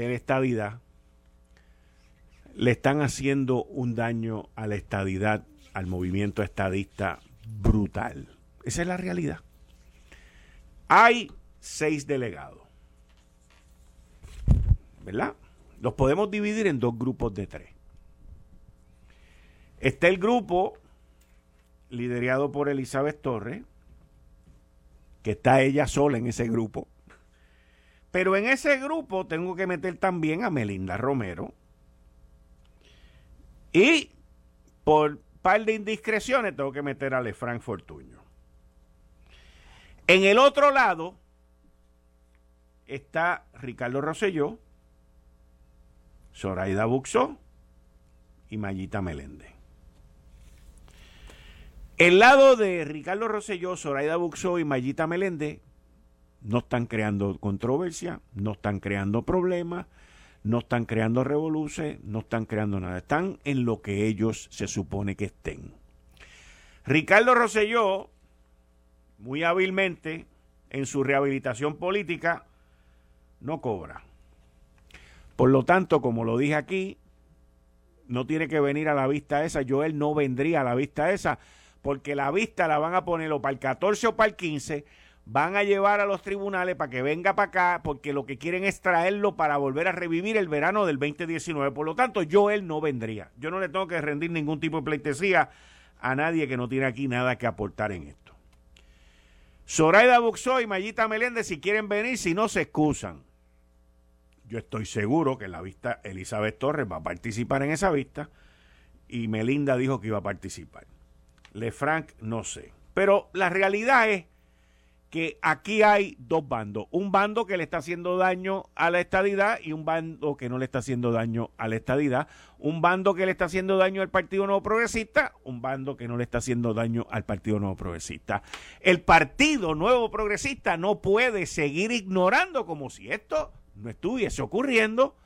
de la estadidad le están haciendo un daño a la estadidad, al movimiento estadista brutal. Esa es la realidad. Hay seis delegados. ¿Verdad? Los podemos dividir en dos grupos de tres. Está el grupo liderado por Elizabeth Torres, que está ella sola en ese grupo. Pero en ese grupo tengo que meter también a Melinda Romero. Y por par de indiscreciones tengo que meter a Lefranc Fortuño. En el otro lado está Ricardo Rosselló, Zoraida Buxó y Mayita Meléndez. El lado de Ricardo Rosselló, Zoraida Buxó y Mayita Meléndez no están creando controversia, no están creando problemas, no están creando revoluciones, no están creando nada. Están en lo que ellos se supone que estén. Ricardo Rosselló, muy hábilmente, en su rehabilitación política, no cobra. Por lo tanto, como lo dije aquí, no tiene que venir a la vista esa. Yo él no vendría a la vista esa porque la vista la van a poner o para el 14 o para el 15, van a llevar a los tribunales para que venga para acá, porque lo que quieren es traerlo para volver a revivir el verano del 2019. Por lo tanto, yo él no vendría. Yo no le tengo que rendir ningún tipo de pleitesía a nadie que no tiene aquí nada que aportar en esto. Zoraida Buxó y Mayita Meléndez, si quieren venir, si no se excusan. Yo estoy seguro que en la vista Elizabeth Torres va a participar en esa vista y Melinda dijo que iba a participar. Lefranc, no sé. Pero la realidad es que aquí hay dos bandos. Un bando que le está haciendo daño a la estadidad y un bando que no le está haciendo daño a la estadidad. Un bando que le está haciendo daño al Partido Nuevo Progresista, un bando que no le está haciendo daño al Partido Nuevo Progresista. El Partido Nuevo Progresista no puede seguir ignorando como si esto no estuviese ocurriendo.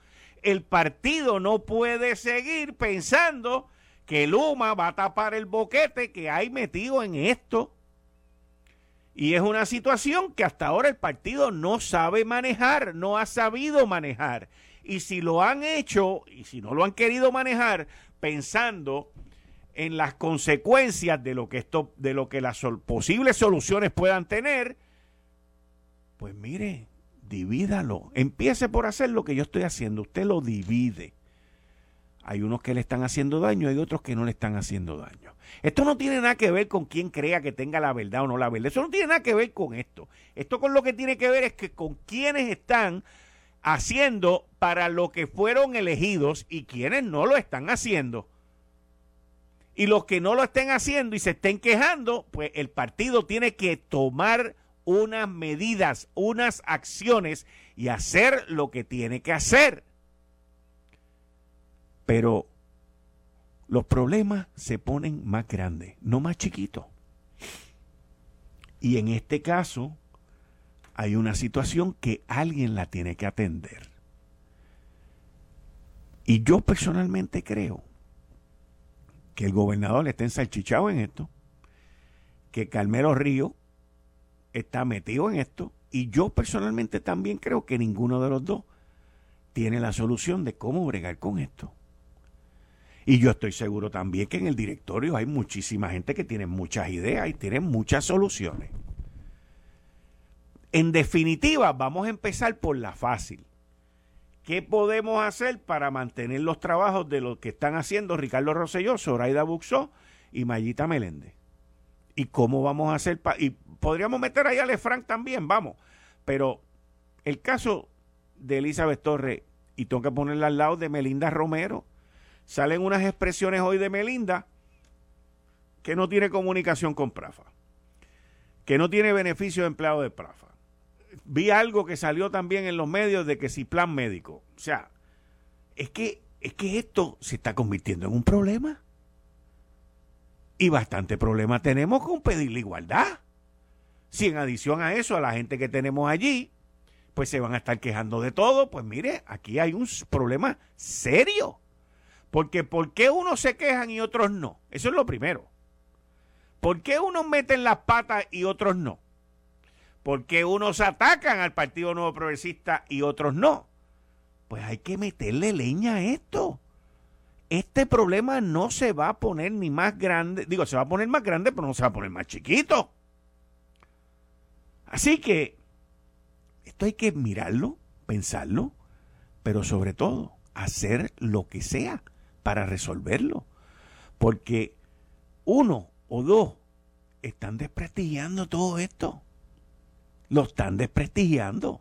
El partido no puede seguir pensando que Luma va a tapar el boquete que hay metido en esto. Y es una situación que hasta ahora el partido no sabe manejar, no ha sabido manejar. Y si lo han hecho, y si no lo han querido manejar, pensando en las consecuencias de lo que esto, de lo que las posibles soluciones puedan tener, pues mire, divídalo. Empiece por hacer lo que yo estoy haciendo. Usted lo divide. Hay unos que le están haciendo daño, hay otros que no le están haciendo daño. Esto no tiene nada que ver con quién crea que tenga la verdad o no la verdad. Eso no tiene nada que ver con esto. Esto con lo que tiene que ver es que con quienes están haciendo para lo que fueron elegidos y quienes no lo están haciendo. Y los que no lo estén haciendo y se estén quejando, pues el partido tiene que tomar unas medidas, unas acciones y hacer lo que tiene que hacer. Pero los problemas se ponen más grandes, no más chiquitos. Y en este caso hay una situación que alguien la tiene que atender. Y yo personalmente creo que el gobernador está ensalchichado en esto, que Carmelo Río está metido en esto, y yo personalmente también creo que ninguno de los dos tiene la solución de cómo bregar con esto. Y yo estoy seguro también que en el directorio hay muchísima gente que tiene muchas ideas y tiene muchas soluciones. En definitiva, vamos a empezar por la fácil. ¿Qué podemos hacer para mantener los trabajos de lo que están haciendo Ricardo Rosselló, Zoraida Buxó y Mayita Meléndez? ¿Y cómo vamos a hacer? y podríamos meter ahí a Lefranc también, vamos. Pero el caso de Elizabeth Torres, y tengo que ponerla al lado de Melinda Romero, salen unas expresiones hoy de Melinda que no tiene comunicación con Prafa, que no tiene beneficio de empleado de Prafa. vi algo que salió también en los medios de que si plan médico. O sea, es que, es que esto se está convirtiendo en un problema. Y bastante problema tenemos con pedir la igualdad. Si en adición a eso, a la gente que tenemos allí, pues se van a estar quejando de todo, pues mire, aquí hay un problema serio. Porque ¿por qué unos se quejan y otros no? Eso es lo primero. ¿Por qué unos meten las patas y otros no? ¿Por qué unos atacan al Partido Nuevo Progresista y otros no? Pues hay que meterle leña a esto. Este problema no se va a poner ni más grande, digo, se va a poner más grande, pero no se va a poner más chiquito. Así que esto hay que mirarlo, pensarlo, pero sobre todo hacer lo que sea para resolverlo. Porque uno o dos están desprestigiando todo esto. Lo están desprestigiando.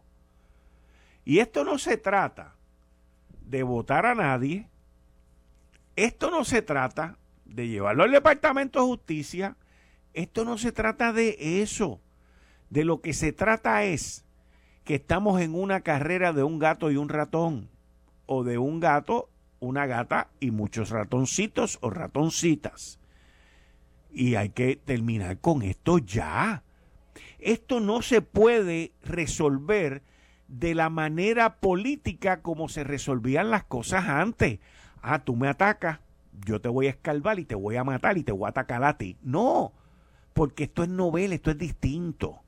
Y esto no se trata de votar a nadie. Esto no se trata de llevarlo al Departamento de Justicia. Esto no se trata de eso. De lo que se trata es que estamos en una carrera de un gato y un ratón. O de un gato una gata y muchos ratoncitos o ratoncitas. Y hay que terminar con esto ya. Esto no se puede resolver de la manera política como se resolvían las cosas antes. Ah, tú me atacas, yo te voy a escalvar y te voy a matar y te voy a atacar a ti. No, porque esto es novela, esto es distinto.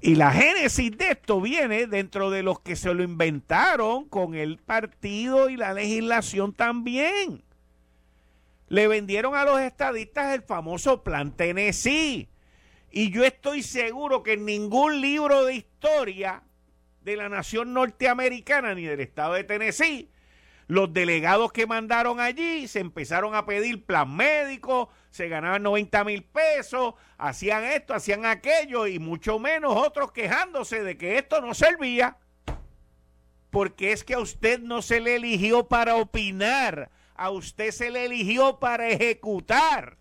Y la génesis de esto viene dentro de los que se lo inventaron con el partido y la legislación también. Le vendieron a los estadistas el famoso Plan Tennessee. Y yo estoy seguro que en ningún libro de historia de la nación norteamericana ni del estado de Tennessee los delegados que mandaron allí se empezaron a pedir plan médico, se ganaban 90 mil pesos, hacían esto, hacían aquello y mucho menos otros quejándose de que esto no servía. Porque es que a usted no se le eligió para opinar, a usted se le eligió para ejecutar.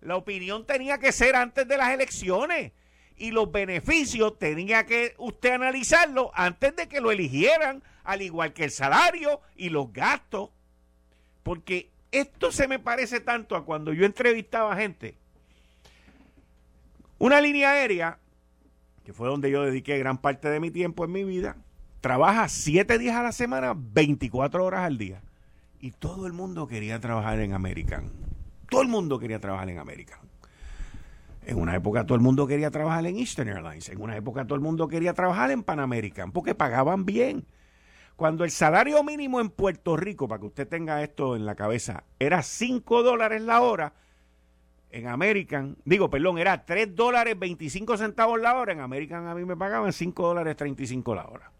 La opinión tenía que ser antes de las elecciones y los beneficios tenía que usted analizarlo antes de que lo eligieran al igual que el salario y los gastos. Porque esto se me parece tanto a cuando yo entrevistaba gente. Una línea aérea, que fue donde yo dediqué gran parte de mi tiempo en mi vida, trabaja siete días a la semana, 24 horas al día. Y todo el mundo quería trabajar en American. Todo el mundo quería trabajar en American. En una época todo el mundo quería trabajar en Eastern Airlines. En una época todo el mundo quería trabajar en Pan American porque pagaban bien. Cuando el salario mínimo en Puerto Rico, para que usted tenga esto en la cabeza, era 5 dólares la hora, en American, digo, perdón, era 3 dólares 25 centavos la hora, en American a mí me pagaban 5 dólares 35 la hora.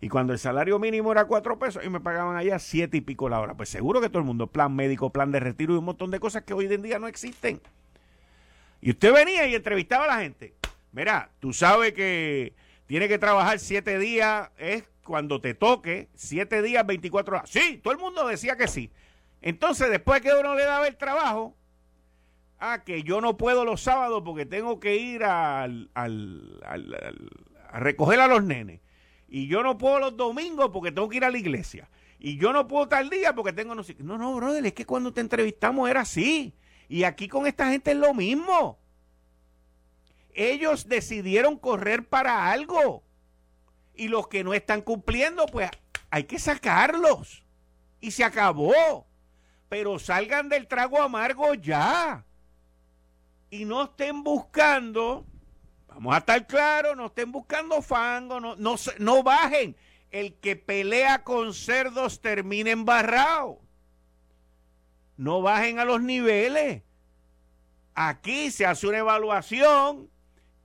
Y cuando el salario mínimo era 4 pesos, y me pagaban allá 7 y pico la hora. Pues seguro que todo el mundo, plan médico, plan de retiro y un montón de cosas que hoy en día no existen. Y usted venía y entrevistaba a la gente. Mira, tú sabes que tiene que trabajar 7 días, es cuando te toque, siete días, 24 horas. Sí, todo el mundo decía que sí. Entonces, después que uno le daba el trabajo, ah, que yo no puedo los sábados porque tengo que ir al, al, a recoger a los nenes. Y yo no puedo los domingos porque tengo que ir a la iglesia. Y yo no puedo tal día porque tengo no No, no, brother, es que cuando te entrevistamos era así. Y aquí con esta gente es lo mismo. Ellos decidieron correr para algo y los que no están cumpliendo, pues hay que sacarlos. Y se acabó. Pero salgan del trago amargo ya. Y no estén buscando, vamos a estar claros, no estén buscando fango, no, no, no bajen. El que pelea con cerdos termina embarrado. No bajen a los niveles. Aquí se hace una evaluación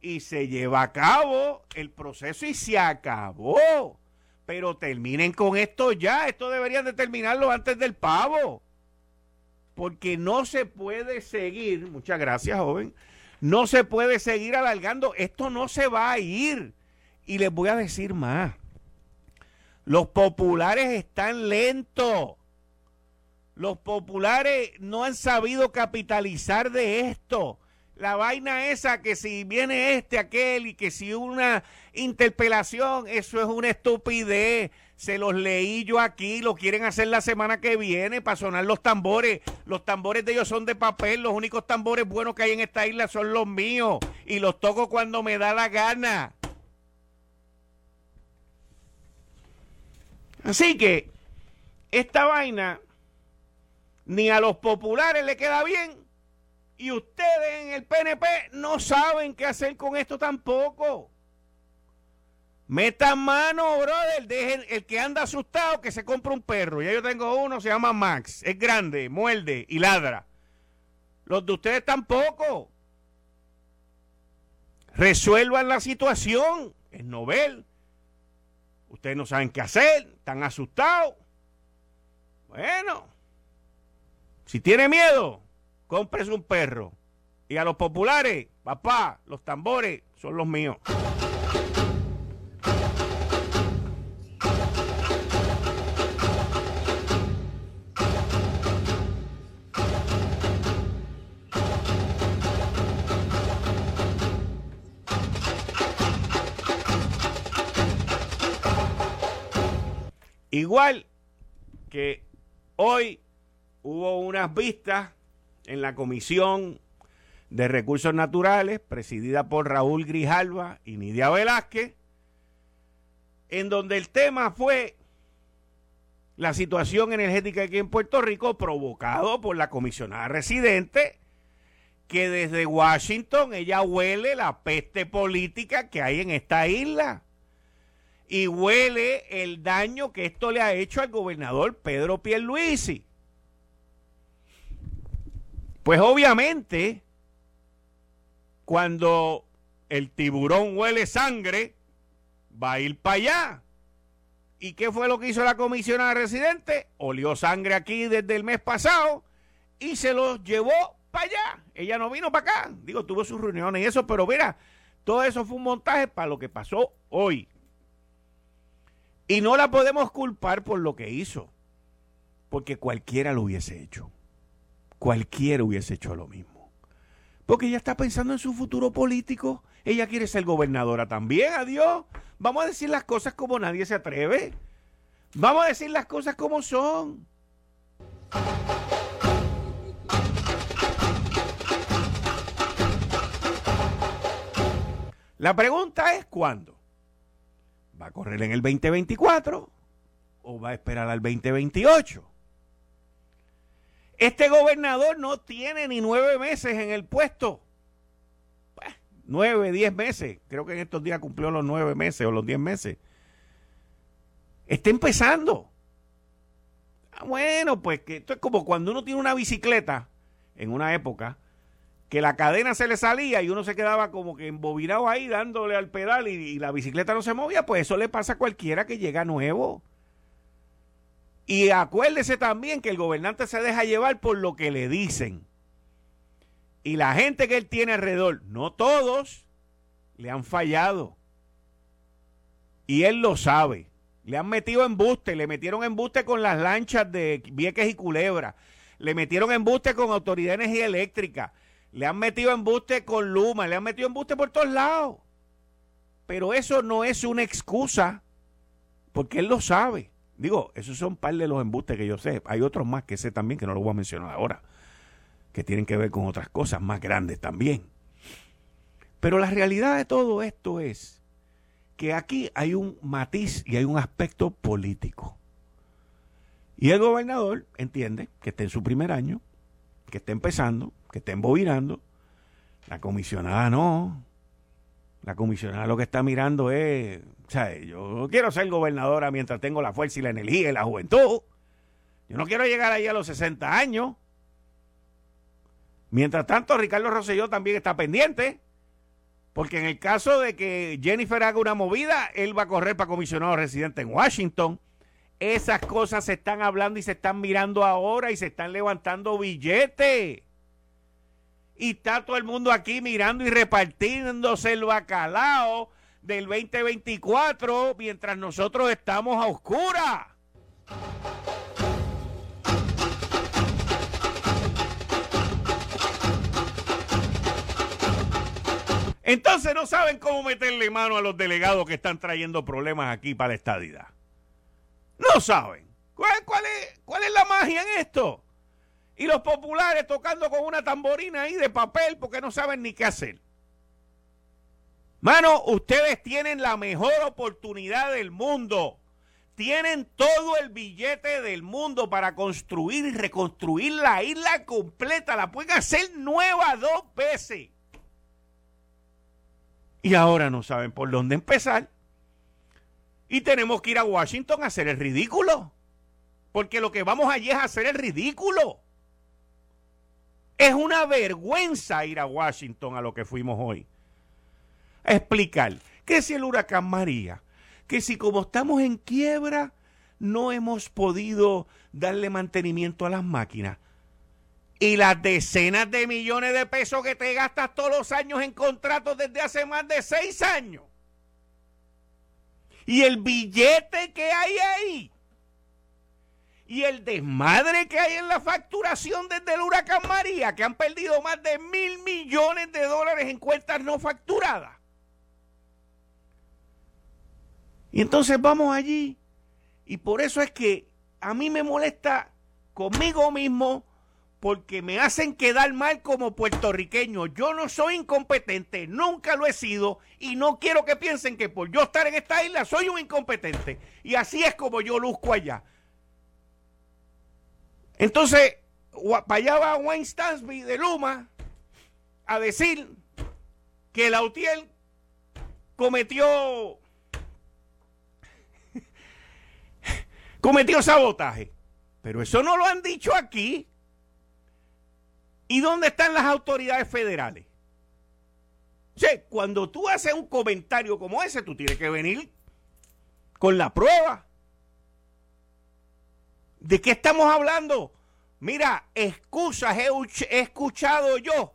y se lleva a cabo el proceso y se acabó. Pero terminen con esto ya. Esto deberían de terminarlo antes del pavo. Porque no se puede seguir, muchas gracias joven, no se puede seguir alargando. Esto no se va a ir. Y les voy a decir más. Los populares están lentos. Los populares no han sabido capitalizar de esto la vaina esa que si viene este, aquel y que si una interpelación, eso es una estupidez. Se los leí yo aquí, lo quieren hacer la semana que viene para sonar los tambores. Los tambores de ellos son de papel, los únicos tambores buenos que hay en esta isla son los míos y los toco cuando me da la gana. Así que esta vaina ni a los populares le queda bien y ustedes en el PNP no saben qué hacer con esto tampoco. Metan mano, brother. Dejen el que anda asustado que se compre un perro. Ya yo tengo uno, se llama Max. Es grande, muerde y ladra. Los de ustedes tampoco. Resuelvan la situación. Es novel. Ustedes no saben qué hacer. Están asustados. Bueno. Si tiene miedo, cómprese un perro. Y a los populares, papá, los tambores son los míos. Igual que hoy hubo unas vistas en la Comisión de Recursos Naturales, presidida por Raúl Grijalva y Nidia Velázquez, en donde el tema fue la situación energética aquí en Puerto Rico provocado por la comisionada residente que desde Washington ella huele la peste política que hay en esta isla y huele el daño que esto le ha hecho al gobernador Pedro Pierluisi. Pues obviamente, cuando el tiburón huele sangre, va a ir para allá. ¿Y qué fue lo que hizo la comisionada residente? Olió sangre aquí desde el mes pasado y se lo llevó para allá. Ella no vino para acá. Digo, tuvo sus reuniones y eso, pero mira, todo eso fue un montaje para lo que pasó hoy. Y no la podemos culpar por lo que hizo, porque cualquiera lo hubiese hecho cualquiera hubiese hecho lo mismo. Porque ella está pensando en su futuro político. Ella quiere ser gobernadora también, adiós. Vamos a decir las cosas como nadie se atreve. Vamos a decir las cosas como son. La pregunta es cuándo. ¿Va a correr en el 2024 o va a esperar al 2028? Este gobernador no tiene ni nueve meses en el puesto. Pues, nueve, diez meses. Creo que en estos días cumplió los nueve meses o los diez meses. Está empezando. Ah, bueno, pues que esto es como cuando uno tiene una bicicleta en una época que la cadena se le salía y uno se quedaba como que embobinado ahí dándole al pedal y, y la bicicleta no se movía, pues eso le pasa a cualquiera que llega nuevo. Y acuérdese también que el gobernante se deja llevar por lo que le dicen. Y la gente que él tiene alrededor, no todos, le han fallado. Y él lo sabe. Le han metido embuste, le metieron embuste con las lanchas de Vieques y Culebra. Le metieron embuste con Autoridad de Energía Eléctrica. Le han metido embuste con Luma. Le han metido embuste por todos lados. Pero eso no es una excusa, porque él lo sabe. Digo, esos son par de los embustes que yo sé. Hay otros más que sé también, que no los voy a mencionar ahora, que tienen que ver con otras cosas más grandes también. Pero la realidad de todo esto es que aquí hay un matiz y hay un aspecto político. Y el gobernador entiende que está en su primer año, que está empezando, que está embobinando. La comisionada no. La comisionada lo que está mirando es yo quiero ser gobernadora mientras tengo la fuerza y la energía y la juventud. Yo no quiero llegar ahí a los 60 años. Mientras tanto, Ricardo Rosselló también está pendiente. Porque en el caso de que Jennifer haga una movida, él va a correr para comisionado residente en Washington. Esas cosas se están hablando y se están mirando ahora y se están levantando billetes. Y está todo el mundo aquí mirando y repartiéndose el bacalao del 2024 mientras nosotros estamos a oscura. Entonces no saben cómo meterle mano a los delegados que están trayendo problemas aquí para la estadidad. No saben. ¿Cuál, cuál, es, ¿Cuál es la magia en esto? Y los populares tocando con una tamborina ahí de papel porque no saben ni qué hacer. Mano, ustedes tienen la mejor oportunidad del mundo. Tienen todo el billete del mundo para construir y reconstruir la isla completa. La pueden hacer nueva dos veces. Y ahora no saben por dónde empezar. Y tenemos que ir a Washington a hacer el ridículo. Porque lo que vamos allí es hacer el ridículo. Es una vergüenza ir a Washington a lo que fuimos hoy explicar que si el huracán María, que si como estamos en quiebra, no hemos podido darle mantenimiento a las máquinas. Y las decenas de millones de pesos que te gastas todos los años en contratos desde hace más de seis años. Y el billete que hay ahí. Y el desmadre que hay en la facturación desde el huracán María, que han perdido más de mil millones de dólares en cuentas no facturadas. Y entonces vamos allí. Y por eso es que a mí me molesta conmigo mismo porque me hacen quedar mal como puertorriqueño. Yo no soy incompetente, nunca lo he sido y no quiero que piensen que por yo estar en esta isla soy un incompetente. Y así es como yo luzco allá. Entonces, para allá va Wayne Stansby de Luma a decir que el Autiel cometió cometió sabotaje. Pero eso no lo han dicho aquí. ¿Y dónde están las autoridades federales? O sea, cuando tú haces un comentario como ese, tú tienes que venir con la prueba. ¿De qué estamos hablando? Mira, excusas he, escuchado yo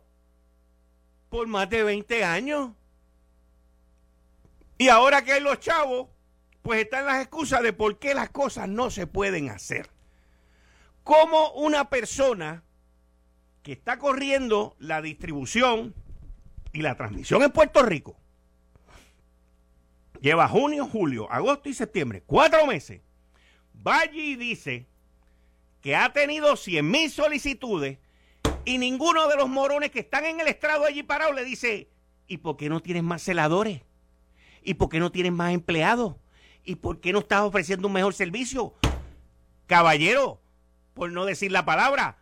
por más de 20 años. Y ahora que hay los chavos pues están las excusas de por qué las cosas no se pueden hacer. Como una persona que está corriendo la distribución y la transmisión en Puerto Rico lleva junio, julio, agosto y septiembre, cuatro meses, va allí y dice que ha tenido 100 mil solicitudes y ninguno de los morones que están en el estrado allí parados le dice, ¿y por qué no tienes más celadores? ¿Y por qué no tienes más empleados? ¿Y por qué no estás ofreciendo un mejor servicio? Caballero, por no decir la palabra,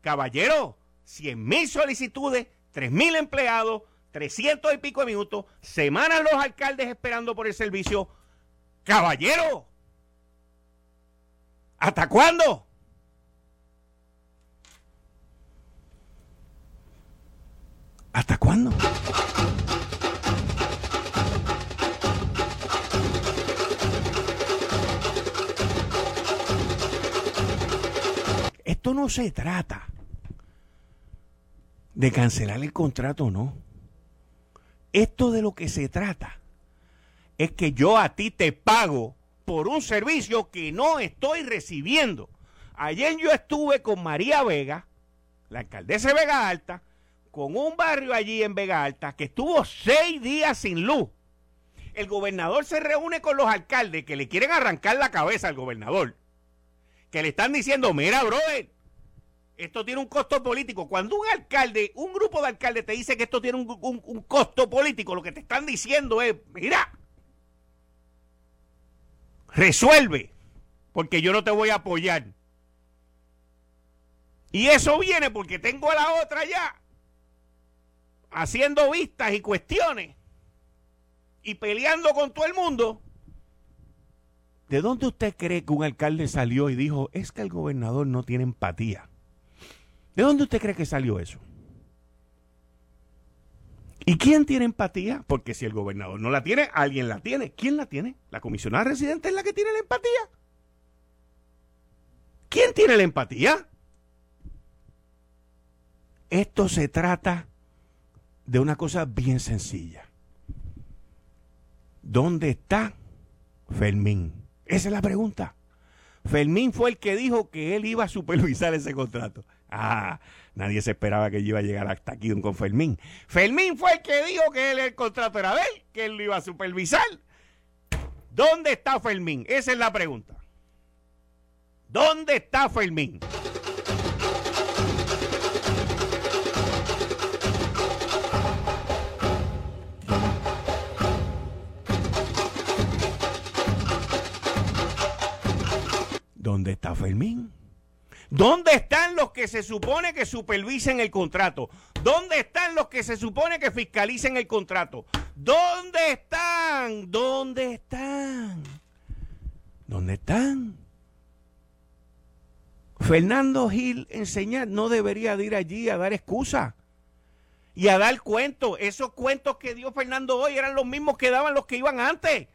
caballero, 100 mil solicitudes, 3 mil empleados, 300 y pico de minutos, semanas los alcaldes esperando por el servicio. Caballero, ¿hasta cuándo? ¿Hasta cuándo? Esto no se trata de cancelar el contrato, no. Esto de lo que se trata es que yo a ti te pago por un servicio que no estoy recibiendo. Ayer yo estuve con María Vega, la alcaldesa de Vega Alta, con un barrio allí en Vega Alta que estuvo seis días sin luz. El gobernador se reúne con los alcaldes que le quieren arrancar la cabeza al gobernador que le están diciendo, mira, brother, esto tiene un costo político. Cuando un alcalde, un grupo de alcaldes te dice que esto tiene un, costo político, lo que te están diciendo es, mira, resuelve, porque yo no te voy a apoyar. Y eso viene porque tengo a la otra ya haciendo vistas y cuestiones y peleando con todo el mundo ¿De dónde usted cree que un alcalde salió y dijo, es que el gobernador no tiene empatía? ¿De dónde usted cree que salió eso? ¿Y quién tiene empatía? Porque si el gobernador no la tiene, alguien la tiene. ¿Quién la tiene? ¿La comisionada residente es la que tiene la empatía? ¿Quién tiene la empatía? Esto se trata de una cosa bien sencilla. ¿Dónde está Fermín? Esa es la pregunta. Fermín fue el que dijo que él iba a supervisar ese contrato. Ah, nadie se esperaba que yo iba a llegar hasta aquí con Fermín. Fermín fue el que dijo que él, el contrato era de él, que él lo iba a supervisar. ¿Dónde está Fermín? Esa es la pregunta. ¿Dónde está Fermín? ¿Dónde están los que se supone que supervisen el contrato? ¿Dónde están los que se supone que fiscalicen el contrato? ¿Dónde están? ¿Dónde están? ¿Dónde están? Fernando Gil enseñar no debería de ir allí a dar excusa y a dar cuentos. Esos cuentos que dio Fernando hoy eran los mismos que daban los que iban antes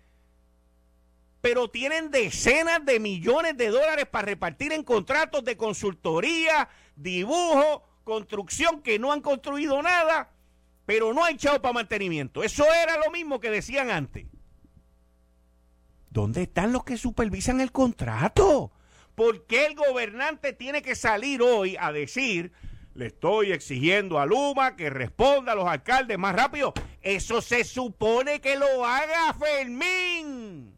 pero tienen decenas de millones de dólares para repartir en contratos de consultoría, dibujo, construcción, que no han construido nada, pero no han echado para mantenimiento. Eso era lo mismo que decían antes. ¿Dónde están los que supervisan el contrato? ¿Por qué el gobernante tiene que salir hoy a decir, le estoy exigiendo a Luma que responda a los alcaldes más rápido? Eso se supone que lo haga Fermín.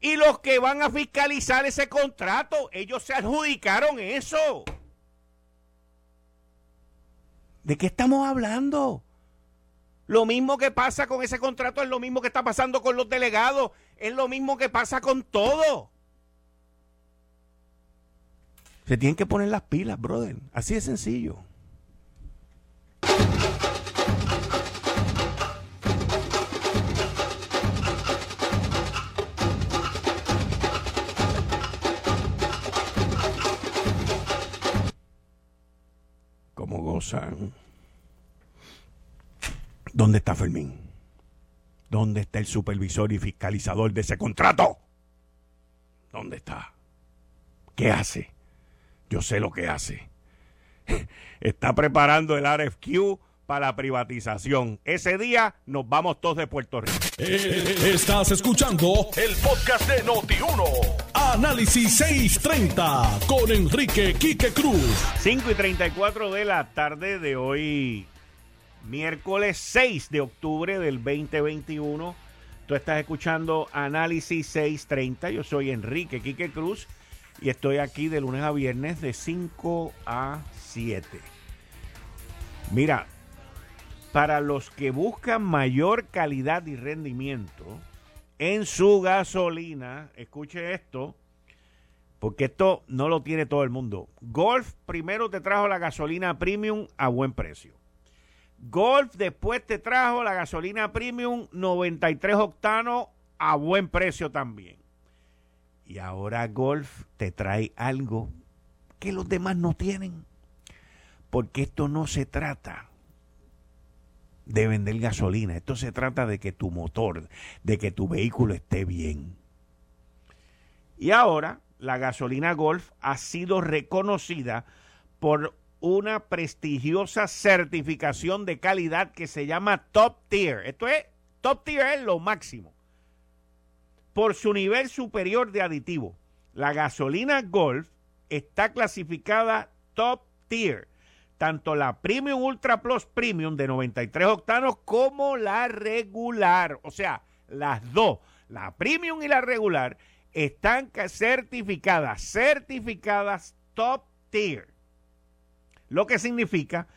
Y los que van a fiscalizar ese contrato, ellos se adjudicaron eso. ¿De qué estamos hablando? Lo mismo que pasa con ese contrato es lo mismo que está pasando con los delegados, es lo mismo que pasa con todo. Se tienen que poner las pilas, brother. Así de sencillo. ¿Dónde está Fermín? ¿Dónde está el supervisor y fiscalizador de ese contrato? ¿Dónde está? ¿Qué hace? Yo sé lo que hace. Está preparando el RFQ para la privatización. Ese día nos vamos todos de Puerto Rico. Eh, estás escuchando el podcast de Noti1. Análisis 630 con Enrique Quique Cruz. 5 y 34 de la tarde de hoy, miércoles 6 de octubre del 2021. Tú estás escuchando Análisis 630. Yo soy Enrique Quique Cruz y estoy aquí de lunes a viernes de 5 a 7. Mira, para los que buscan mayor calidad y rendimiento en su gasolina, escuche esto, porque esto no lo tiene todo el mundo. Golf primero te trajo la gasolina premium a buen precio. Golf después te trajo la gasolina premium 93 octanos a buen precio también. Y ahora Golf te trae algo que los demás no tienen. Porque esto no se trata de vender gasolina. Esto se trata de que tu motor, de que tu vehículo esté bien. Y ahora la gasolina Golf ha sido reconocida por una prestigiosa certificación de calidad que se llama Top Tier. Esto es, Top Tier es lo máximo. Por su nivel superior de aditivo. La gasolina Golf está clasificada Top Tier tanto la Premium Ultra Plus Premium de 93 octanos como la regular. O sea, las dos, la Premium y la regular, están certificadas, certificadas top tier. Lo que significa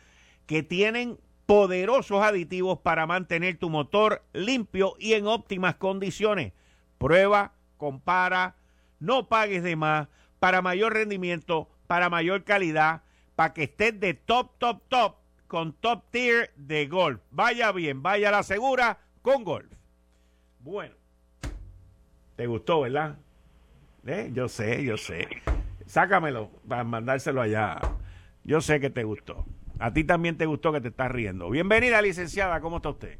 que tienen poderosos aditivos para mantener tu motor limpio y en óptimas condiciones. Prueba, compara, no pagues de más para mayor rendimiento, para mayor calidad para que estés de top, top, top con top tier de golf. Vaya bien, vaya a la segura con golf. Bueno, ¿te gustó, verdad? ¿Eh? Yo sé, yo sé. Sácamelo para mandárselo allá. Yo sé que te gustó. A ti también te gustó que te estás riendo. Bienvenida, licenciada. ¿Cómo está usted?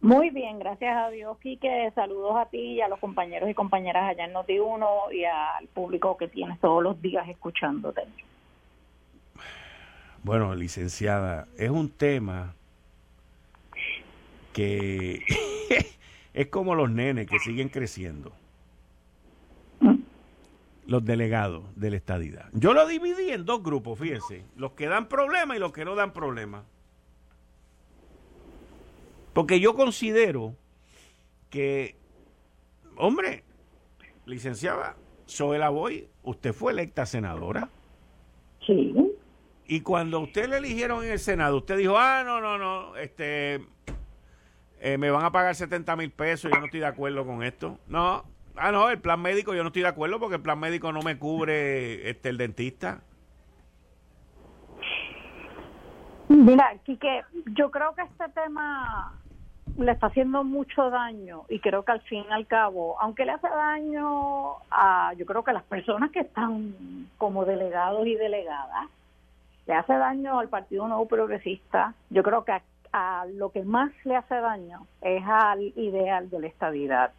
Muy bien, gracias a Dios, Quique. Saludos a ti y a los compañeros y compañeras allá en Noti1 y al público que tienes todos los días escuchándote. Bueno, licenciada, es un tema que es como los nenes que siguen creciendo. los delegados de la estadidad. Yo lo dividí en dos grupos, fíjense, los que dan problemas y los que no dan problemas. Porque yo considero que, hombre, licenciada Soela Boy, usted fue electa senadora. Sí. Y cuando usted le eligieron en el Senado, usted dijo, ah, no, no, no, este, eh, me van a pagar 70 mil pesos, yo no estoy de acuerdo con esto. No, ah, no, el plan médico yo no estoy de acuerdo porque el plan médico no me cubre este el dentista. Mira, Quique, yo creo que este tema le está haciendo mucho daño y creo que al fin y al cabo, aunque le hace daño a, yo creo que las personas que están como delegados y delegadas, le hace daño al Partido Nuevo Progresista, yo creo que a, lo que más le hace daño es al ideal de la estabilidad.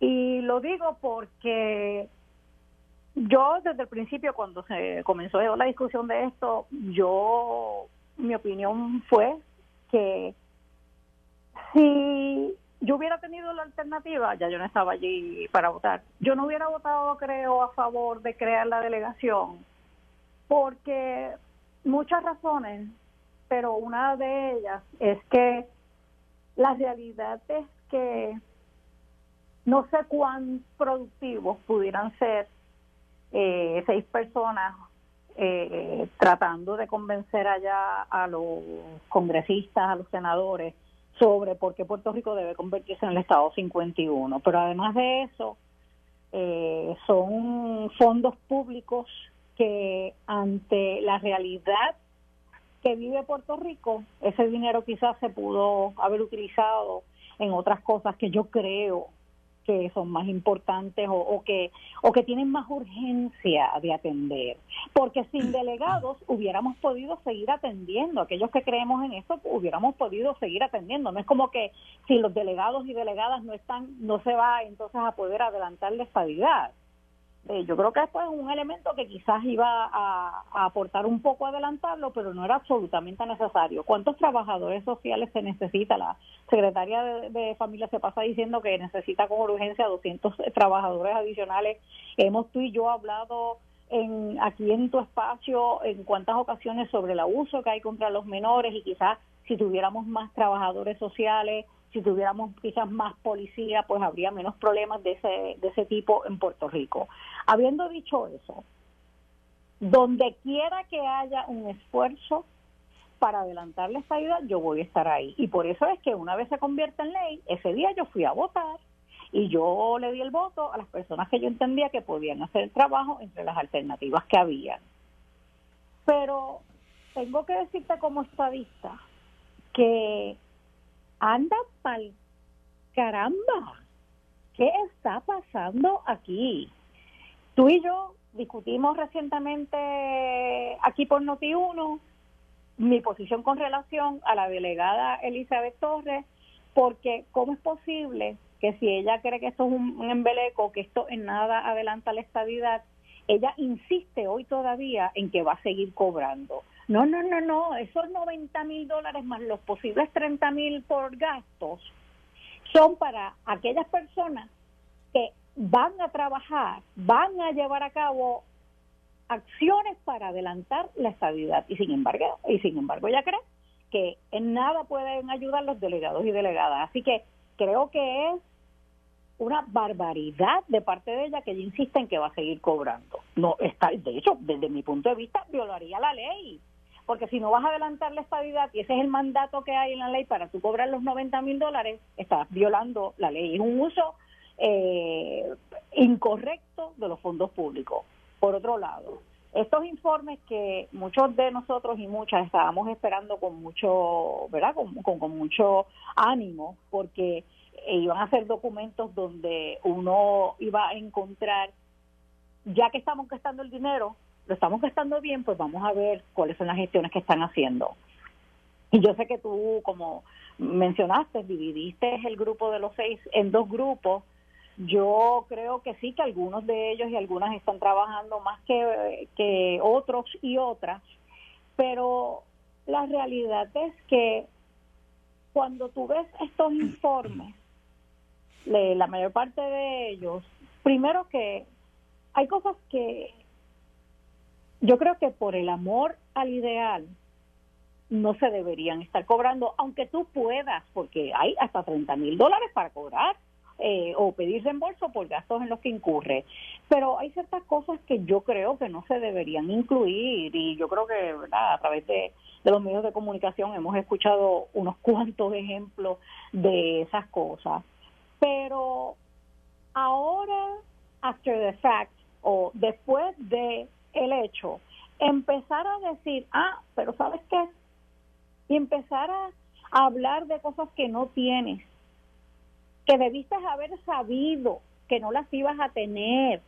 Y lo digo porque yo desde el principio, cuando se comenzó la discusión de esto, yo, mi opinión fue que si yo hubiera tenido la alternativa, ya yo no estaba allí para votar, yo no hubiera votado, creo, a favor de crear la delegación, porque muchas razones, pero una de ellas es que la realidad es que no sé cuán productivos pudieran ser eh, seis personas eh, tratando de convencer allá a los congresistas, a los senadores, sobre por qué Puerto Rico debe convertirse en el Estado 51. Pero además de eso, eh, son fondos públicos que ante la realidad que vive Puerto Rico, ese dinero quizás se pudo haber utilizado en otras cosas que yo creo que son más importantes o, que o que tienen más urgencia de atender. Porque sin delegados hubiéramos podido seguir atendiendo. Aquellos que creemos en esto hubiéramos podido seguir atendiendo. No es como que si los delegados y delegadas no están no se va entonces a poder adelantar la estabilidad eh, yo creo que esto es un elemento que quizás iba a, aportar un poco adelantarlo, pero no era absolutamente necesario. ¿Cuántos trabajadores sociales se necesita? La secretaria de, Familia se pasa diciendo que necesita con urgencia 200 trabajadores adicionales. Hemos tú y yo hablado en, aquí en tu espacio en cuántas ocasiones sobre el abuso que hay contra los menores y quizás si tuviéramos más trabajadores sociales si tuviéramos quizás más policía, pues habría menos problemas de ese, de ese tipo en Puerto Rico. Habiendo dicho eso, donde quiera que haya un esfuerzo para adelantar la ayuda, yo voy a estar ahí. Y por eso es que una vez se convierte en ley, ese día yo fui a votar y yo le di el voto a las personas que yo entendía que podían hacer el trabajo entre las alternativas que había. Pero tengo que decirte como estadista que anda pal caramba, ¿qué está pasando aquí? Tú y yo discutimos recientemente aquí por Noti1 mi posición con relación a la delegada Elizabeth Torres, porque ¿cómo es posible que si ella cree que esto es un, embeleco, que esto en nada adelanta la estabilidad, ella insiste hoy todavía en que va a seguir cobrando? No, no, no, no, esos 90 mil dólares más los posibles 30 mil por gastos son para aquellas personas que van a trabajar, van a llevar a cabo acciones para adelantar la estabilidad. Y sin embargo y sin embargo ella cree que en nada pueden ayudar los delegados y delegadas. Así que creo que es una barbaridad de parte de ella que ella insiste en que va a seguir cobrando. No está de hecho desde mi punto de vista violaría la ley porque si no vas a adelantar la estabilidad, y ese es el mandato que hay en la ley para tú cobrar los 90 mil dólares, estás violando la ley. Es un uso eh, incorrecto de los fondos públicos. Por otro lado, estos informes que muchos de nosotros y muchas estábamos esperando con mucho, ¿verdad? Con, con, mucho ánimo, porque iban a ser documentos donde uno iba a encontrar, ya que estamos gastando el dinero, lo estamos gastando bien, pues vamos a ver cuáles son las gestiones que están haciendo. Y yo sé que tú, como mencionaste, dividiste el grupo de los seis en dos grupos. Yo creo que sí, que algunos de ellos y algunas están trabajando más que, que otros y otras, pero la realidad es que cuando tú ves estos informes, la mayor parte de ellos, primero que hay cosas que yo creo que por el amor al ideal no se deberían estar cobrando, aunque tú puedas, porque hay hasta 30 mil dólares para cobrar eh, o pedir reembolso por gastos en los que incurre. Pero hay ciertas cosas que yo creo que no se deberían incluir y yo creo que a través de los medios de comunicación hemos escuchado unos cuantos ejemplos de esas cosas. Pero ahora, after the fact, o después de el hecho, empezar a decir, ah, pero ¿sabes qué? Y empezar a, hablar de cosas que no tienes, que debiste haber sabido que no las ibas a tener,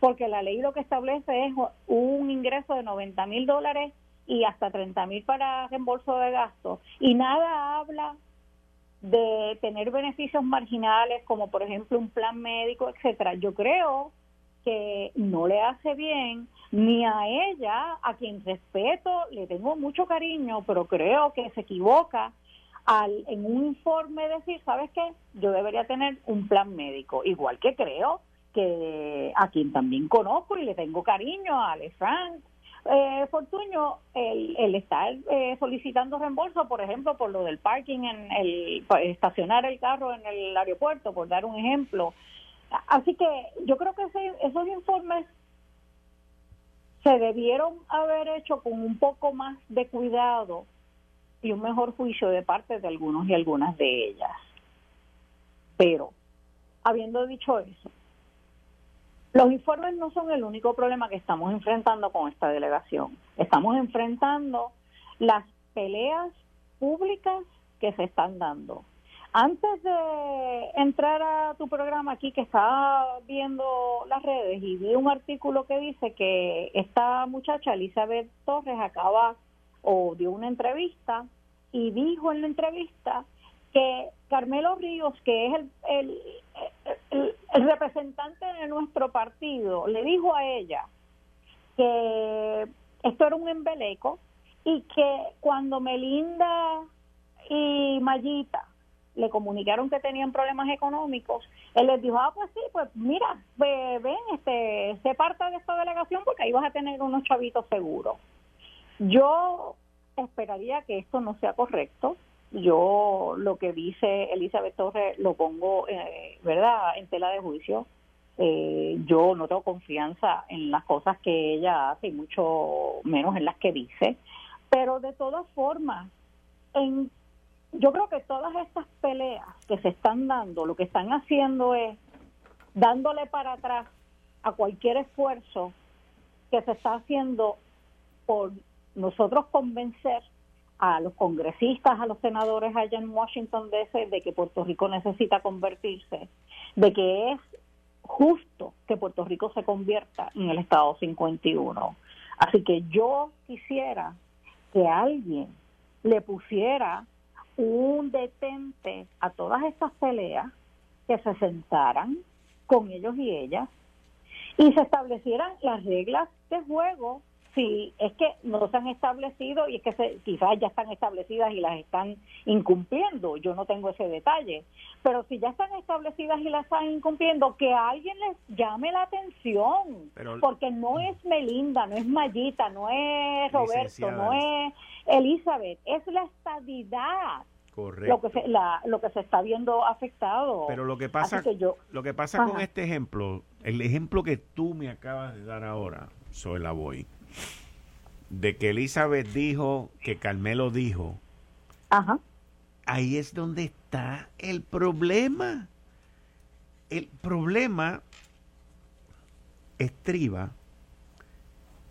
porque la ley lo que establece es un ingreso de 90 mil dólares y hasta 30 mil para reembolso de gastos, y nada habla de tener beneficios marginales como por ejemplo un plan médico, etcétera. Yo creo que no le hace bien ni a ella, a quien respeto, le tengo mucho cariño, pero creo que se equivoca al en un informe decir, ¿sabes qué? Yo debería tener un plan médico, igual que creo que a quien también conozco y le tengo cariño, a Ale Frank, eh, Fortuño, el, el estar eh, solicitando reembolso, por ejemplo, por lo del parking, en el estacionar el carro en el aeropuerto, por dar un ejemplo. Así que yo creo que esos informes se debieron haber hecho con un poco más de cuidado y un mejor juicio de parte de algunos y algunas de ellas. Pero, habiendo dicho eso, los informes no son el único problema que estamos enfrentando con esta delegación. Estamos enfrentando las peleas públicas que se están dando. Antes de entrar a tu programa aquí, que estaba viendo las redes y vi un artículo que dice que esta muchacha, Elizabeth Torres, acaba o dio una entrevista y dijo en la entrevista que Carmelo Ríos, que es el, el, representante de nuestro partido, le dijo a ella que esto era un embeleco y que cuando Melinda y Mayita le comunicaron que tenían problemas económicos, él les dijo, ah, pues sí, pues mira, ven, este, se parte de esta delegación porque ahí vas a tener unos chavitos seguros. Yo esperaría que esto no sea correcto, yo lo que dice Elizabeth Torres lo pongo, eh, ¿verdad?, en tela de juicio. Eh, yo no tengo confianza en las cosas que ella hace y mucho menos en las que dice. Pero de todas formas, en, yo creo que todas estas peleas que se están dando, lo que están haciendo es dándole para atrás a cualquier esfuerzo que se está haciendo por nosotros convencer a los congresistas, a los senadores allá en Washington DC de que Puerto Rico necesita convertirse, de que es justo que Puerto Rico se convierta en el Estado 51. Así que yo quisiera que alguien le pusiera un detente a todas estas peleas, que se sentaran con ellos y ellas y se establecieran las reglas de juego Sí, es que no se han establecido y es que se, quizás ya están establecidas y las están incumpliendo. Yo no tengo ese detalle. Pero si ya están establecidas y las están incumpliendo, que alguien les llame la atención. porque no es Melinda, no es Mayita, no es Roberto, no es Elizabeth, es la estadidad. Correcto. Lo que se, lo que se está viendo afectado. Pero lo que pasa, lo que pasa con este ejemplo, el ejemplo que tú me acabas de dar ahora, soy la voy de que Elizabeth dijo, que Carmelo dijo, Ajá. ahí es donde está el problema. El problema estriba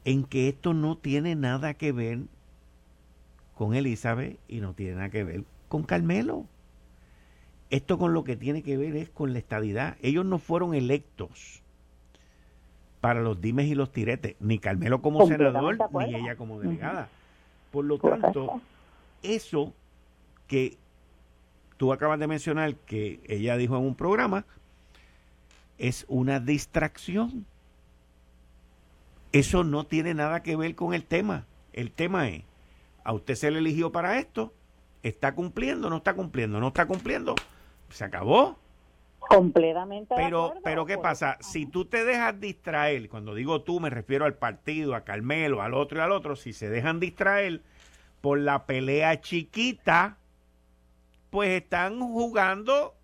en que esto no tiene nada que ver con Elizabeth y no tiene nada que ver con Carmelo. Esto con lo que tiene que ver es con la estadidad. Ellos no fueron electos para los dimes y los tiretes, ni Carmelo como senador, ni ella como delegada. Por lo tanto, eso que tú acabas de mencionar, que ella dijo en un programa, es una distracción. Eso no tiene nada que ver con el tema. El tema es, a usted se le eligió para esto, está cumpliendo, no está cumpliendo, no está cumpliendo, se acabó. Completamente. Pero, pero ¿qué pasa? Si tú te dejas distraer, cuando digo tú me refiero al partido, a Carmelo, al otro y al otro, si se dejan distraer por la pelea chiquita, pues están jugando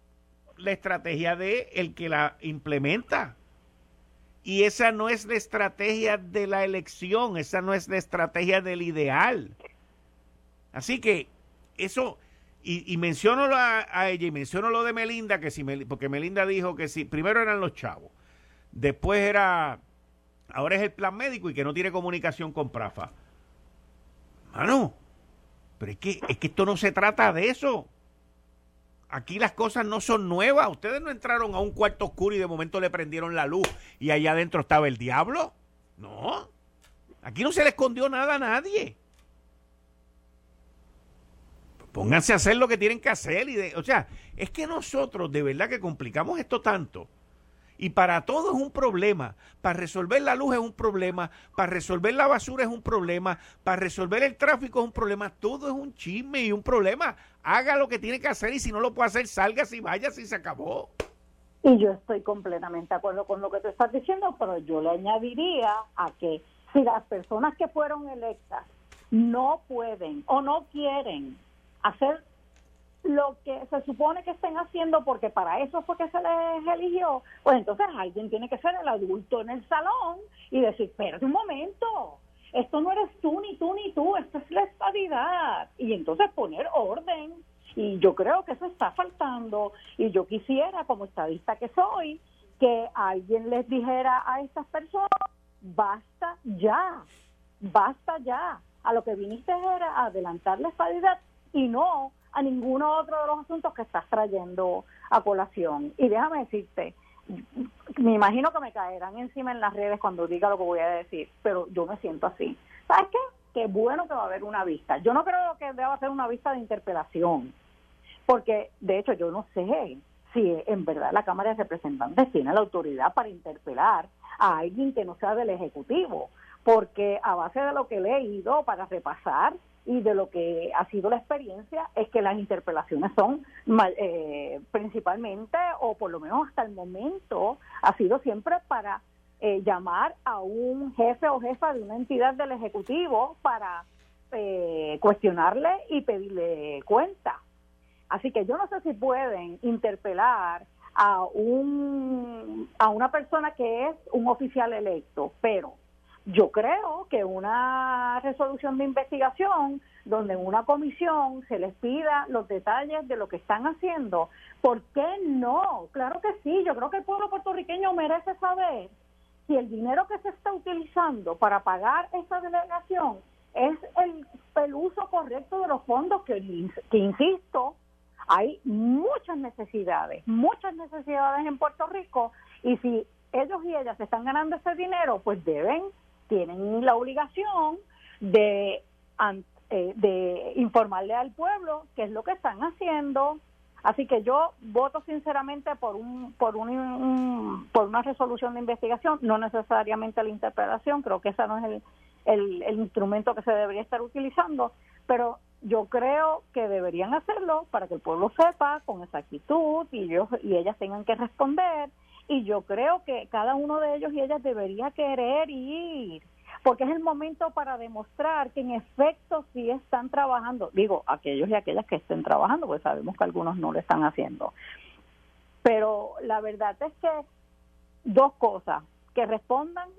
la estrategia de el que la implementa. Y esa no es la estrategia de la elección, esa no es la estrategia del ideal. Así que eso, y, menciono a, ella y menciono lo de Melinda, que si porque Melinda dijo que si, primero eran los chavos, después era, ahora es el plan médico y que no tiene comunicación con Prafa. Mano, pero es que, es que esto no se trata de eso. Aquí las cosas no son nuevas. Ustedes no entraron a un cuarto oscuro y de momento le prendieron la luz y allá adentro estaba el diablo. No. Aquí no se le escondió nada a nadie pónganse a hacer lo que tienen que hacer. Y de, o sea, es que nosotros de verdad que complicamos esto tanto. Y para todo es un problema. Para resolver la luz es un problema. Para resolver la basura es un problema. Para resolver el tráfico es un problema. Todo es un chisme y un problema. Haga lo que tiene que hacer y si no lo puede hacer, salga y vaya si se acabó. Y yo estoy completamente de acuerdo con lo que tú estás diciendo, pero yo le añadiría a que si las personas que fueron electas no pueden o no quieren hacer lo que se supone que estén haciendo porque para eso fue que se les eligió, pues entonces alguien tiene que ser el adulto en el salón y decir, espérate un momento, esto no eres tú, ni tú, ni tú, esto es la estabilidad. Y entonces poner orden. Y yo creo que eso está faltando. Y yo quisiera, como estadista que soy, que alguien les dijera a estas personas, basta ya, basta ya. A lo que viniste era adelantar la estabilidad y no a ninguno otro de los asuntos que estás trayendo a colación. Y déjame decirte, me imagino que me caerán encima en las redes cuando diga lo que voy a decir, pero yo me siento así. ¿Sabes qué? Qué bueno que va a haber una vista. Yo no creo que deba ser una vista de interpelación, porque de hecho yo no sé si en verdad la Cámara de Representantes tiene la autoridad para interpelar a alguien que no sea del Ejecutivo, porque a base de lo que he leído para repasar, y de lo que ha sido la experiencia es que las interpelaciones son eh, principalmente, o por lo menos hasta el momento, ha sido siempre para eh, llamar a un jefe o jefa de una entidad del Ejecutivo para eh, cuestionarle y pedirle cuenta. Así que yo no sé si pueden interpelar a un a una persona que es un oficial electo, pero yo creo que una resolución de investigación donde en una comisión se les pida los detalles de lo que están haciendo, ¿por qué no? Claro que sí, yo creo que el pueblo puertorriqueño merece saber si el dinero que se está utilizando para pagar esa delegación es el, el uso correcto de los fondos que, que insisto, hay muchas necesidades, muchas necesidades en Puerto Rico y si ellos y ellas están ganando ese dinero, pues deben tienen la obligación de, eh, de informarle al pueblo qué es lo que están haciendo. Así que yo voto sinceramente por un, por un, por una resolución de investigación, no necesariamente la interpelación, creo que ese no es el, el, el instrumento que se debería estar utilizando, pero yo creo que deberían hacerlo para que el pueblo sepa con exactitud y ellos y ellas tengan que responder y yo creo que cada uno de ellos y ellas debería querer ir, porque es el momento para demostrar que en efecto sí están trabajando, digo, aquellos y aquellas que estén trabajando, pues sabemos que algunos no lo están haciendo. Pero la verdad es que dos cosas, que respondan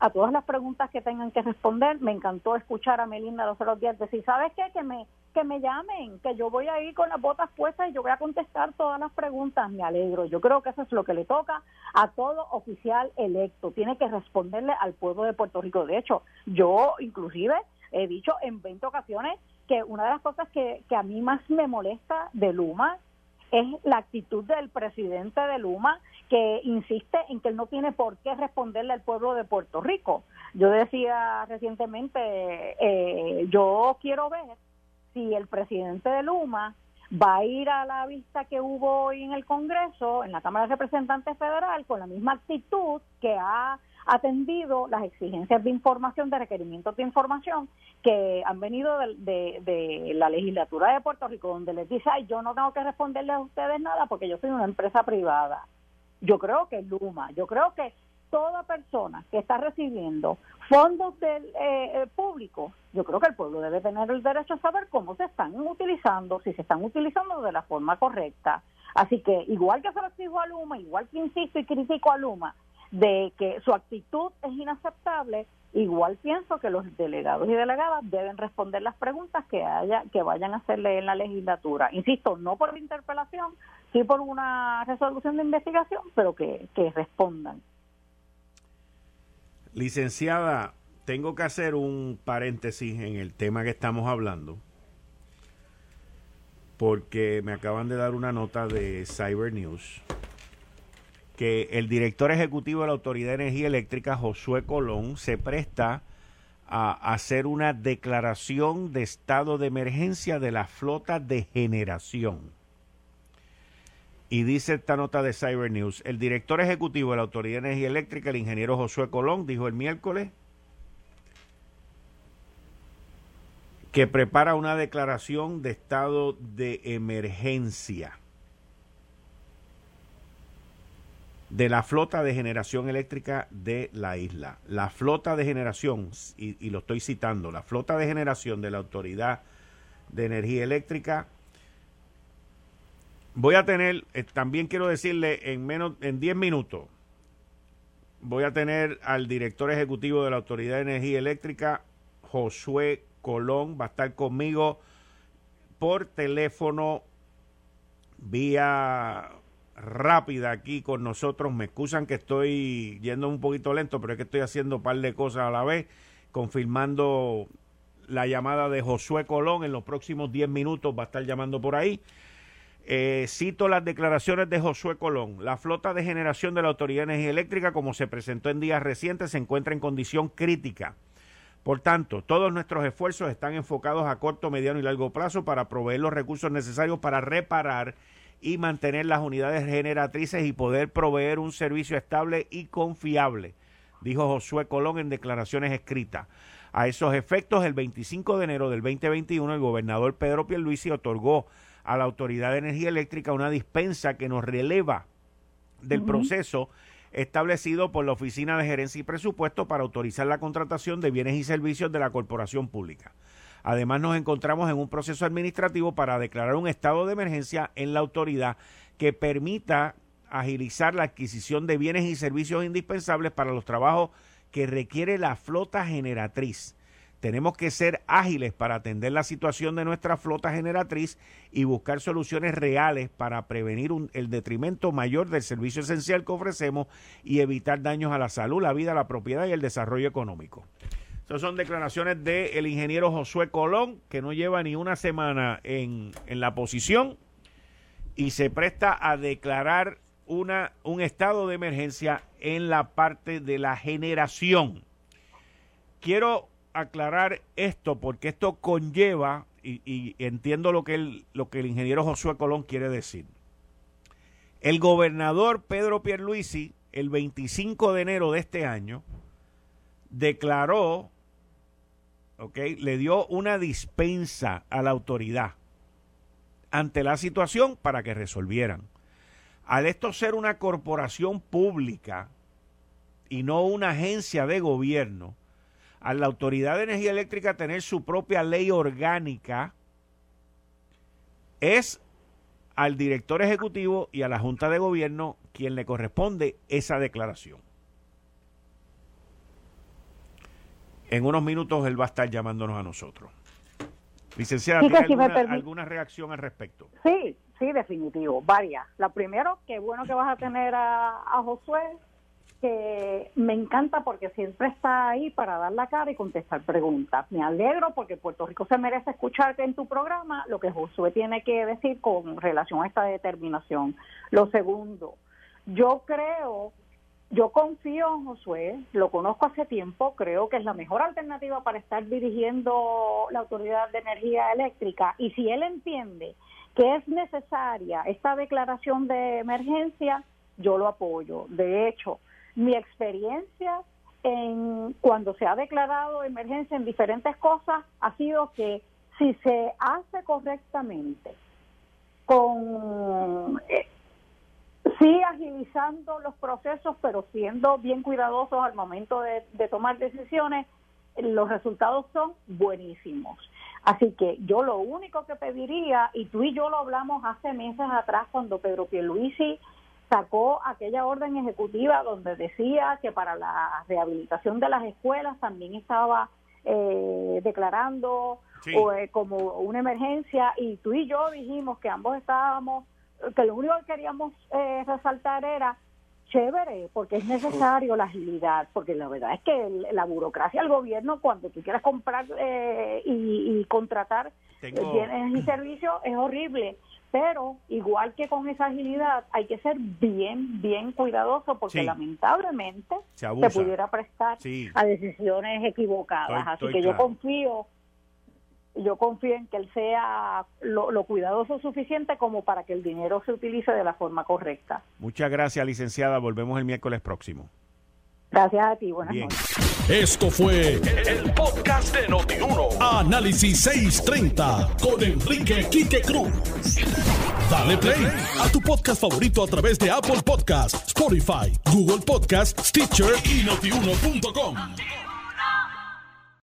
a todas las preguntas que tengan que responder. Me encantó escuchar a Melinda los otros días decir, ¿sabes qué? Que me, que me llamen, que yo voy a ir con las botas puestas y yo voy a contestar todas las preguntas. Me alegro. Yo creo que eso es lo que le toca a todo oficial electo. Tiene que responderle al pueblo de Puerto Rico. De hecho, yo inclusive he dicho en 20 ocasiones que una de las cosas que, que a mí más me molesta de Luma es la actitud del presidente de Luma que insiste en que él no tiene por qué responderle al pueblo de Puerto Rico. Yo decía recientemente, eh, yo quiero ver si el presidente de Luma va a ir a la vista que hubo hoy en el Congreso, en la Cámara de Representantes Federal, con la misma actitud que ha atendido las exigencias de información, de requerimientos de información que han venido de, de, la legislatura de Puerto Rico, donde les dice, ay, yo no tengo que responderles a ustedes nada porque yo soy una empresa privada. Yo creo que Luma, yo creo que toda persona que está recibiendo fondos del eh, eh, público, yo creo que el pueblo debe tener el derecho a saber cómo se están utilizando, si se están utilizando de la forma correcta. Así que igual que se lo exijo a Luma, igual que insisto y critico a Luma de que su actitud es inaceptable, igual pienso que los delegados y delegadas deben responder las preguntas que haya que vayan a hacerle en la legislatura. Insisto, no por la interpelación, sí por una resolución de investigación, pero que respondan. Licenciada, tengo que hacer un paréntesis en el tema que estamos hablando, porque me acaban de dar una nota de Cyber News que el director ejecutivo de la Autoridad de Energía Eléctrica, Josué Colón, se presta a hacer una declaración de estado de emergencia de la flota de generación. Y dice esta nota de Cyber News, el director ejecutivo de la Autoridad de Energía Eléctrica, el ingeniero Josué Colón, dijo el miércoles que prepara una declaración de estado de emergencia de la flota de generación eléctrica de la isla. La flota de generación, y, y lo estoy citando, la flota de generación de la Autoridad de Energía Eléctrica Voy a tener, eh, también quiero decirle, en menos, en 10 minutos, voy a tener al director ejecutivo de la Autoridad de Energía Eléctrica, Josué Colón, va a estar conmigo por teléfono, vía rápida aquí con nosotros. Me excusan que estoy yendo un poquito lento, pero es que estoy haciendo un par de cosas a la vez, confirmando la llamada de Josué Colón. En los próximos 10 minutos va a estar llamando por ahí. Eh, cito las declaraciones de Josué Colón. La flota de generación de la Autoridad de Energía Eléctrica, como se presentó en días recientes, se encuentra en condición crítica. Por tanto, todos nuestros esfuerzos están enfocados a corto, mediano y largo plazo para proveer los recursos necesarios para reparar y mantener las unidades generatrices y poder proveer un servicio estable y confiable, dijo Josué Colón en declaraciones escritas. A esos efectos, el 25 de enero del 2021, el gobernador Pedro Pierluisi otorgó a la Autoridad de Energía Eléctrica una dispensa que nos releva del proceso establecido por la Oficina de Gerencia y Presupuesto para autorizar la contratación de bienes y servicios de la corporación pública. Además, nos encontramos en un proceso administrativo para declarar un estado de emergencia en la autoridad que permita agilizar la adquisición de bienes y servicios indispensables para los trabajos que requiere la flota generatriz tenemos que ser ágiles para atender la situación de nuestra flota generatriz y buscar soluciones reales para prevenir el detrimento mayor del servicio esencial que ofrecemos y evitar daños a la salud, la vida, la propiedad y el desarrollo económico. Esas son declaraciones del ingeniero Josué Colón, que no lleva ni una semana en, en la posición y se presta a declarar una, un estado de emergencia en la parte de la generación. Quiero aclarar esto porque esto conlleva, y, entiendo lo que, el, lo que el ingeniero Josué Colón quiere decir. El gobernador Pedro Pierluisi, el 25 de enero de este año, declaró, ok, le dio una dispensa a la autoridad ante la situación para que resolvieran. Al esto ser una corporación pública y no una agencia de gobierno, a la Autoridad de Energía Eléctrica tener su propia ley orgánica es al director ejecutivo y a la Junta de Gobierno quien le corresponde esa declaración. En unos minutos él va a estar llamándonos a nosotros. Licenciada, ¿tiene alguna, reacción al respecto? Sí, sí, definitivo, varias. La primero, qué bueno que vas a tener a, a Josué que me encanta porque siempre está ahí para dar la cara y contestar preguntas. Me alegro porque Puerto Rico se merece escucharte en tu programa lo que Josué tiene que decir con relación a esta determinación. Lo segundo, yo creo, yo confío en Josué, lo conozco hace tiempo, creo que es la mejor alternativa para estar dirigiendo la Autoridad de Energía Eléctrica y si él entiende que es necesaria esta declaración de emergencia, yo lo apoyo. De hecho, mi experiencia en cuando se ha declarado emergencia en diferentes cosas ha sido que si se hace correctamente, con eh, sí agilizando los procesos, pero siendo bien cuidadosos al momento de, tomar decisiones, los resultados son buenísimos. Así que yo lo único que pediría, y tú y yo lo hablamos hace meses atrás cuando Pedro Pierluisi sacó aquella orden ejecutiva donde decía que para la rehabilitación de las escuelas también estaba eh, declarando eh, como una emergencia y tú y yo dijimos que ambos estábamos, que lo único que queríamos eh, resaltar era chévere, porque es necesario la agilidad, porque la verdad es que la burocracia del gobierno, cuando tú quieres comprar y, contratar bienes y servicios, es horrible pero igual que con esa agilidad hay que ser bien, bien cuidadoso porque lamentablemente se, pudiera prestar a decisiones equivocadas. Así que yo confío, yo confío en que él sea lo, lo, cuidadoso suficiente como para que el dinero se utilice de la forma correcta. Muchas gracias, licenciada. Volvemos el miércoles próximo. Gracias a ti, buenas noches. Esto fue el, podcast de Notiuno. Análisis 630 con Enrique Quique Cruz. Dale play a tu podcast favorito a través de Apple Podcasts, Spotify, Google Podcasts, Stitcher y notiuno.com.